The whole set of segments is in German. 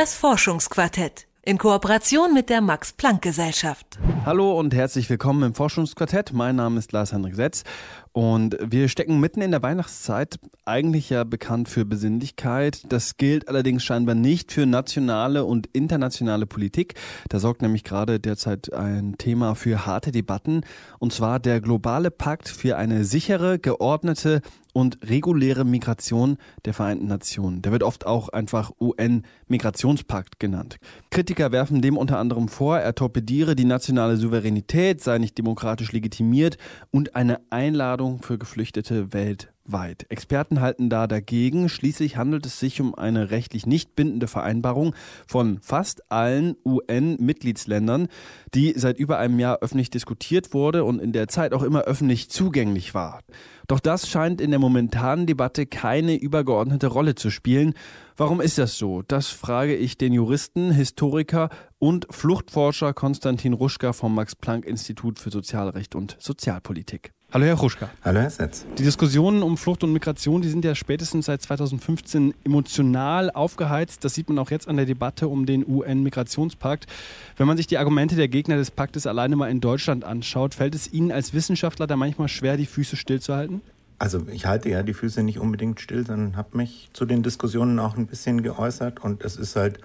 Das Forschungsquartett in Kooperation mit der Max Planck Gesellschaft. Hallo und herzlich willkommen im Forschungsquartett. Mein Name ist Lars-Hendrik Setz und wir stecken mitten in der Weihnachtszeit, eigentlich ja bekannt für Besinnlichkeit. Das gilt allerdings scheinbar nicht für nationale und internationale Politik. Da sorgt nämlich gerade derzeit ein Thema für harte Debatten und zwar der globale Pakt für eine sichere, geordnete und reguläre Migration der Vereinten Nationen. Der wird oft auch einfach UN-Migrationspakt genannt. Kritiker werfen dem unter anderem vor, er torpediere die nationale Souveränität, sei nicht demokratisch legitimiert und eine Einladung für Geflüchtete weltweit weit. Experten halten da dagegen. Schließlich handelt es sich um eine rechtlich nicht bindende Vereinbarung von fast allen UN-Mitgliedsländern, die seit über einem Jahr öffentlich diskutiert wurde und in der Zeit auch immer öffentlich zugänglich war. Doch das scheint in der momentanen Debatte keine übergeordnete Rolle zu spielen. Warum ist das so? Das frage ich den Juristen, Historiker und Fluchtforscher Konstantin Ruschka vom Max-Planck-Institut für Sozialrecht und Sozialpolitik. Hallo Herr Ruschka. Hallo Herr Setz. Die Diskussionen um Flucht und Migration, die sind ja spätestens seit 2015 emotional aufgeheizt. Das sieht man auch jetzt an der Debatte um den UN-Migrationspakt. Wenn man sich die Argumente der Gegner des Paktes alleine mal in Deutschland anschaut, fällt es Ihnen als Wissenschaftler da manchmal schwer, die Füße stillzuhalten? Also ich halte ja die Füße nicht unbedingt still, sondern habe mich zu den Diskussionen auch ein bisschen geäußert. Und es ist halt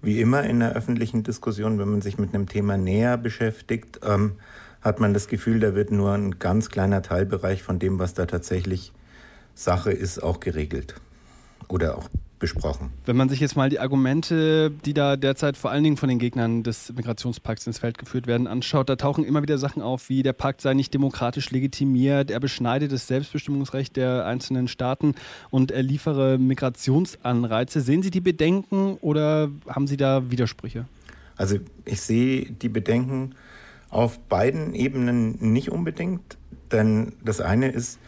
wie immer in der öffentlichen Diskussion, wenn man sich mit einem Thema näher beschäftigt, ähm, hat man das Gefühl, da wird nur ein ganz kleiner Teilbereich von dem, was da tatsächlich Sache ist, auch geregelt oder auch besprochen. Wenn man sich jetzt mal die Argumente, die da derzeit vor allen Dingen von den Gegnern des Migrationspakts ins Feld geführt werden, anschaut, da tauchen immer wieder Sachen auf, wie der Pakt sei nicht demokratisch legitimiert, er beschneide das Selbstbestimmungsrecht der einzelnen Staaten und er liefere Migrationsanreize. Sehen Sie die Bedenken oder haben Sie da Widersprüche? Also ich sehe die Bedenken auf beiden Ebenen nicht unbedingt, denn das eine ist,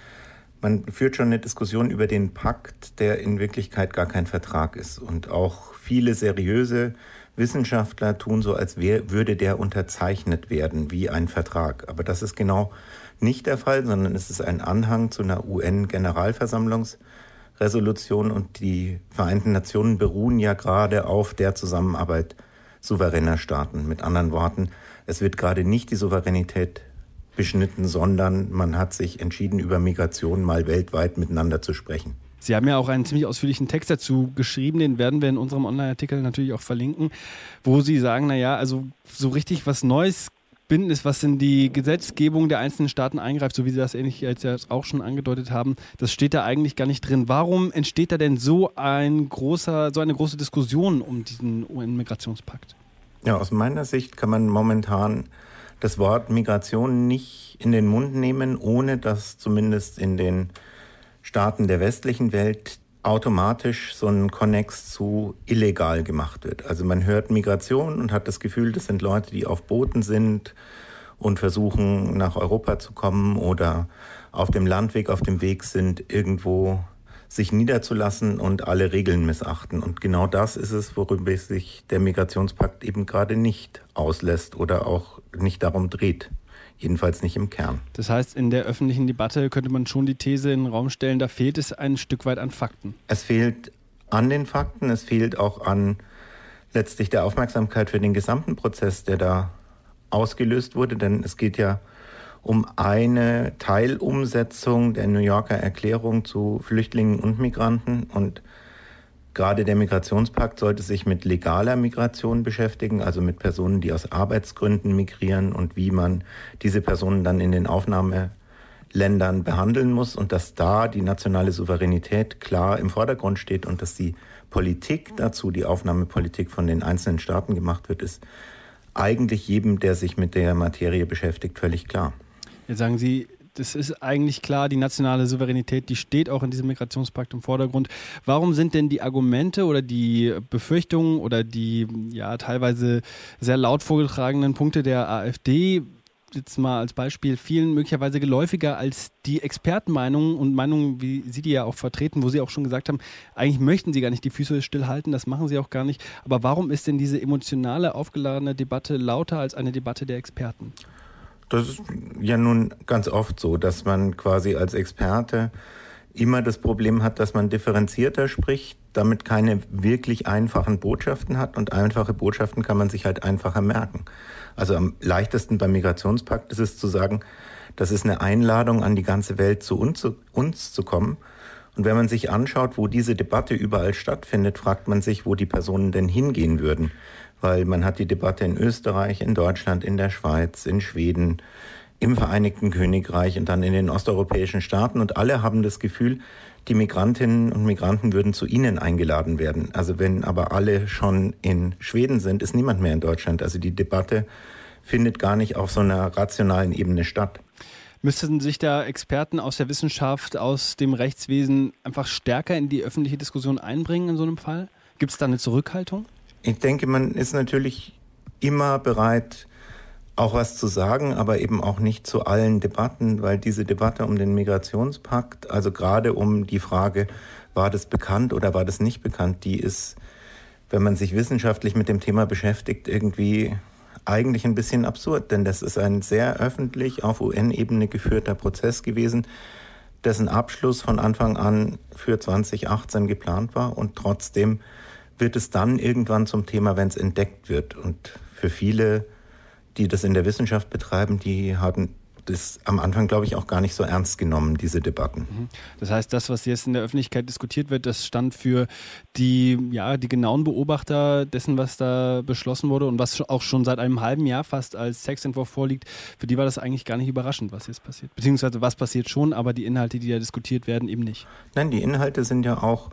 man führt schon eine Diskussion über den Pakt, der in Wirklichkeit gar kein Vertrag ist. Und auch viele seriöse Wissenschaftler tun so, als wär, würde der unterzeichnet werden wie ein Vertrag. Aber das ist genau nicht der Fall, sondern es ist ein Anhang zu einer UN-Generalversammlungsresolution und die Vereinten Nationen beruhen ja gerade auf der Zusammenarbeit souveräner Staaten. Mit anderen Worten, es wird gerade nicht die Souveränität beschnitten, sondern man hat sich entschieden, über Migration mal weltweit miteinander zu sprechen. Sie haben ja auch einen ziemlich ausführlichen Text dazu geschrieben, den werden wir in unserem Online-Artikel natürlich auch verlinken, wo Sie sagen, naja, also so richtig was Neues Bindendes, was in die Gesetzgebung der einzelnen Staaten eingreift, so wie Sie das ähnlich jetzt auch schon angedeutet haben, das steht da eigentlich gar nicht drin. Warum entsteht da denn so ein großer, so eine große Diskussion um diesen UN-Migrationspakt? Ja, aus meiner Sicht kann man momentan das Wort Migration nicht in den Mund nehmen, ohne dass zumindest in den Staaten der westlichen Welt automatisch so ein Konnex zu illegal gemacht wird. Also man hört Migration und hat das Gefühl, das sind Leute, die auf Booten sind und versuchen nach Europa zu kommen oder auf dem Landweg, auf dem Weg sind, irgendwo sich niederzulassen und alle Regeln missachten. Und genau das ist es, worüber sich der Migrationspakt eben gerade nicht auslässt oder auch nicht darum dreht. Jedenfalls nicht im Kern. Das heißt, in der öffentlichen Debatte könnte man schon die These in den Raum stellen, da fehlt es ein Stück weit an Fakten. Es fehlt an den Fakten, es fehlt auch an letztlich der Aufmerksamkeit für den gesamten Prozess, der da ausgelöst wurde, denn es geht ja um eine Teilumsetzung der New Yorker Erklärung zu Flüchtlingen und Migranten. Und gerade der Migrationspakt sollte sich mit legaler Migration beschäftigen, also mit Personen, die aus Arbeitsgründen migrieren und wie man diese Personen dann in den Aufnahmeländern behandeln muss und dass da die nationale Souveränität klar im Vordergrund steht und dass die Politik dazu, die Aufnahmepolitik von den einzelnen Staaten gemacht wird, ist eigentlich jedem, der sich mit der Materie beschäftigt, völlig klar. Jetzt sagen Sie, das ist eigentlich klar, die nationale Souveränität, die steht auch in diesem Migrationspakt im Vordergrund. Warum sind denn die Argumente oder die Befürchtungen oder die ja teilweise sehr laut vorgetragenen Punkte der AfD jetzt mal als Beispiel vielen möglicherweise geläufiger als die Expertenmeinungen und Meinungen, wie Sie die ja auch vertreten, wo Sie auch schon gesagt haben, eigentlich möchten Sie gar nicht die Füße stillhalten, das machen Sie auch gar nicht. Aber warum ist denn diese emotionale, aufgeladene Debatte lauter als eine Debatte der Experten? Das ist ja nun ganz oft so, dass man quasi als Experte immer das Problem hat, dass man differenzierter spricht damit keine wirklich einfachen Botschaften hat und einfache Botschaften kann man sich halt einfacher merken. Also am leichtesten beim Migrationspakt ist es zu sagen, das ist eine Einladung an die ganze Welt zu uns, zu kommen. Und wenn man sich anschaut, wo diese Debatte überall stattfindet, fragt man sich, wo die Personen denn hingehen würden. Weil man hat die Debatte in Österreich, in Deutschland, in der Schweiz, in Schweden, im Vereinigten Königreich und dann in den osteuropäischen Staaten. Und alle haben das Gefühl, die Migrantinnen und Migranten würden zu ihnen eingeladen werden. Also wenn aber alle schon in Schweden sind, ist niemand mehr in Deutschland. Also die Debatte findet gar nicht auf so einer rationalen Ebene statt. Müssten sich da Experten aus der Wissenschaft, aus dem Rechtswesen einfach stärker in die öffentliche Diskussion einbringen in so einem Fall? Gibt es da eine Zurückhaltung? Ich denke, man ist natürlich immer bereit, auch was zu sagen, aber eben auch nicht zu allen Debatten, weil diese Debatte um den Migrationspakt, also gerade um die Frage, war das bekannt oder war das nicht bekannt, die ist, wenn man sich wissenschaftlich mit dem Thema beschäftigt, irgendwie eigentlich ein bisschen absurd, denn das ist ein sehr öffentlich auf UN-Ebene geführter Prozess gewesen, dessen Abschluss von Anfang an für 2018 geplant war und trotzdem wird es dann irgendwann zum Thema, wenn es entdeckt wird. Und für viele die das in der Wissenschaft betreiben, die haben das am Anfang, glaube ich, auch gar nicht so ernst genommen, diese Debatten. Mhm. Das heißt, das, was jetzt in der Öffentlichkeit diskutiert wird, das stand für die, ja, die genauen Beobachter dessen, was da beschlossen wurde und was auch schon seit einem halben Jahr fast als Textentwurf vorliegt, für die war das eigentlich gar nicht überraschend, was jetzt passiert. Beziehungsweise was passiert schon, aber die Inhalte, die da diskutiert werden, eben nicht. Nein, die Inhalte sind ja auch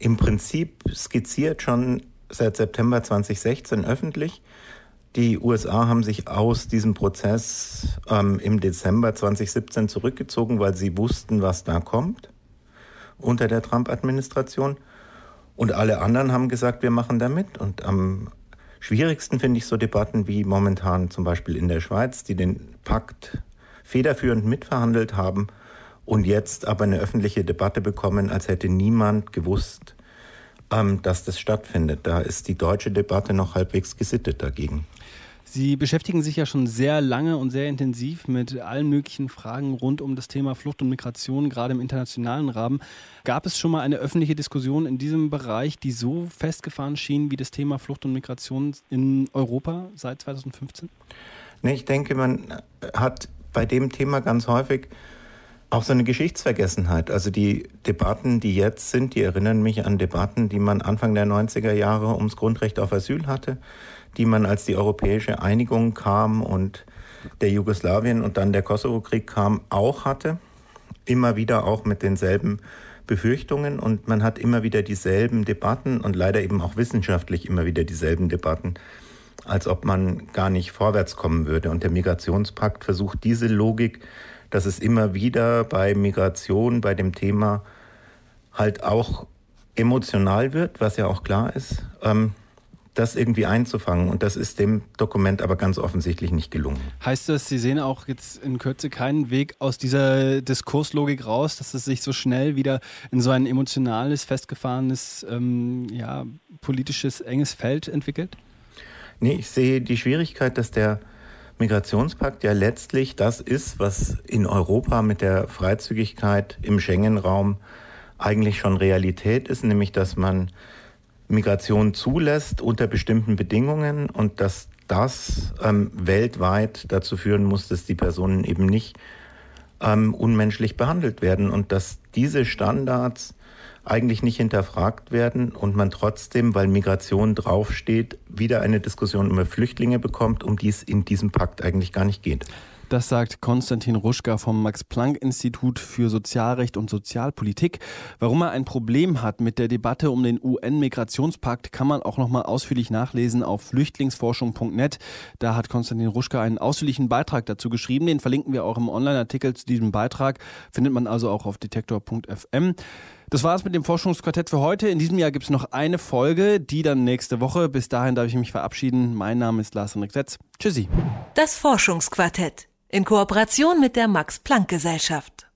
im Prinzip skizziert schon seit September 2016 öffentlich. Die USA haben sich aus diesem Prozess ähm, im Dezember 2017 zurückgezogen, weil sie wussten, was da kommt unter der Trump-Administration. Und alle anderen haben gesagt, wir machen da mit. Und am schwierigsten finde ich so Debatten wie momentan zum Beispiel in der Schweiz, die den Pakt federführend mitverhandelt haben und jetzt aber eine öffentliche Debatte bekommen, als hätte niemand gewusst, ähm, dass das stattfindet. Da ist die deutsche Debatte noch halbwegs gesittet dagegen. Sie beschäftigen sich ja schon sehr lange und sehr intensiv mit allen möglichen Fragen rund um das Thema Flucht und Migration, gerade im internationalen Rahmen. Gab es schon mal eine öffentliche Diskussion in diesem Bereich, die so festgefahren schien wie das Thema Flucht und Migration in Europa seit 2015? Nee, ich denke, man hat bei dem Thema ganz häufig auch so eine Geschichtsvergessenheit. Also die Debatten, die jetzt sind, die erinnern mich an Debatten, die man Anfang der 90er Jahre ums Grundrecht auf Asyl hatte die man als die europäische Einigung kam und der Jugoslawien und dann der Kosovo-Krieg kam, auch hatte. Immer wieder auch mit denselben Befürchtungen und man hat immer wieder dieselben Debatten und leider eben auch wissenschaftlich immer wieder dieselben Debatten, als ob man gar nicht vorwärts kommen würde. Und der Migrationspakt versucht diese Logik, dass es immer wieder bei Migration, bei dem Thema halt auch emotional wird, was ja auch klar ist, ähm, das irgendwie einzufangen. Und das ist dem Dokument aber ganz offensichtlich nicht gelungen. Heißt das, Sie sehen auch jetzt in Kürze keinen Weg aus dieser Diskurslogik raus, dass es sich so schnell wieder in so ein emotionales, festgefahrenes, ähm, ja, politisches, enges Feld entwickelt? Nee, ich sehe die Schwierigkeit, dass der Migrationspakt ja letztlich das ist, was in Europa mit der Freizügigkeit im Schengen-Raum eigentlich schon Realität ist, nämlich dass man Migration zulässt unter bestimmten Bedingungen und dass das ähm, weltweit dazu führen muss, dass die Personen eben nicht ähm, unmenschlich behandelt werden und dass diese Standards eigentlich nicht hinterfragt werden und man trotzdem, weil Migration draufsteht, wieder eine Diskussion über Flüchtlinge bekommt, um die es in diesem Pakt eigentlich gar nicht geht. Das sagt Konstantin Ruschka vom Max-Planck-Institut für Sozialrecht und Sozialpolitik. Warum er ein Problem hat mit der Debatte um den UN-Migrationspakt, kann man auch nochmal ausführlich nachlesen auf flüchtlingsforschung.net. Da hat Konstantin Ruschka einen ausführlichen Beitrag dazu geschrieben. Den verlinken wir auch im Online-Artikel zu diesem Beitrag. Findet man also auch auf detektor.fm. Das war es mit dem Forschungsquartett für heute. In diesem Jahr gibt es noch eine Folge, die dann nächste Woche. Bis dahin darf ich mich verabschieden. Mein Name ist Lars Henrik Setz. Tschüssi. Das Forschungsquartett in Kooperation mit der Max Planck Gesellschaft.